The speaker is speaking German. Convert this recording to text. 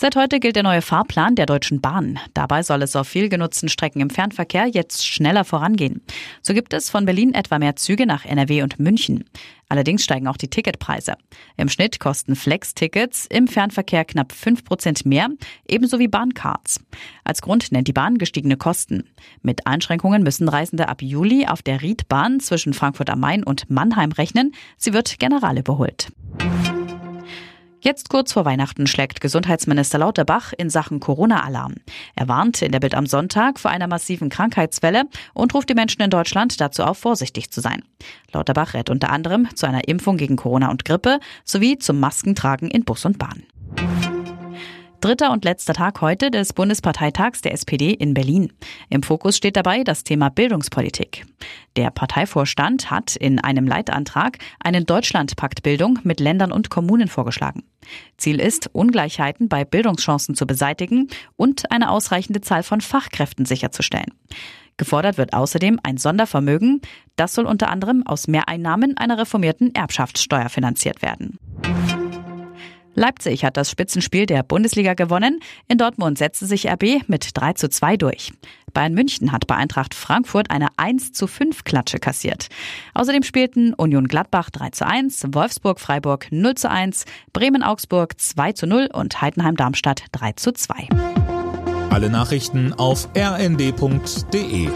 Seit heute gilt der neue Fahrplan der Deutschen Bahn. Dabei soll es auf viel genutzten Strecken im Fernverkehr jetzt schneller vorangehen. So gibt es von Berlin etwa mehr Züge nach NRW und München. Allerdings steigen auch die Ticketpreise. Im Schnitt kosten Flex-Tickets im Fernverkehr knapp 5 Prozent mehr, ebenso wie Bahncards. Als Grund nennt die Bahn gestiegene Kosten. Mit Einschränkungen müssen Reisende ab Juli auf der Riedbahn zwischen Frankfurt am Main und Mannheim rechnen. Sie wird general überholt. Jetzt kurz vor Weihnachten schlägt Gesundheitsminister Lauterbach in Sachen Corona-Alarm. Er warnt in der Bild am Sonntag vor einer massiven Krankheitswelle und ruft die Menschen in Deutschland dazu auf, vorsichtig zu sein. Lauterbach rät unter anderem zu einer Impfung gegen Corona und Grippe sowie zum Maskentragen in Bus und Bahn. Dritter und letzter Tag heute des Bundesparteitags der SPD in Berlin. Im Fokus steht dabei das Thema Bildungspolitik. Der Parteivorstand hat in einem Leitantrag einen Deutschlandpakt Bildung mit Ländern und Kommunen vorgeschlagen. Ziel ist, Ungleichheiten bei Bildungschancen zu beseitigen und eine ausreichende Zahl von Fachkräften sicherzustellen. Gefordert wird außerdem ein Sondervermögen. Das soll unter anderem aus Mehreinnahmen einer reformierten Erbschaftssteuer finanziert werden. Leipzig hat das Spitzenspiel der Bundesliga gewonnen. In Dortmund setzte sich RB mit 3 zu 2 durch. Bayern München hat bei Eintracht Frankfurt eine 1 zu 5 Klatsche kassiert. Außerdem spielten Union Gladbach 3 zu 1, Wolfsburg Freiburg 0 zu 1, Bremen Augsburg 2 zu 0 und Heidenheim Darmstadt 3 zu 2. Alle Nachrichten auf rnd.de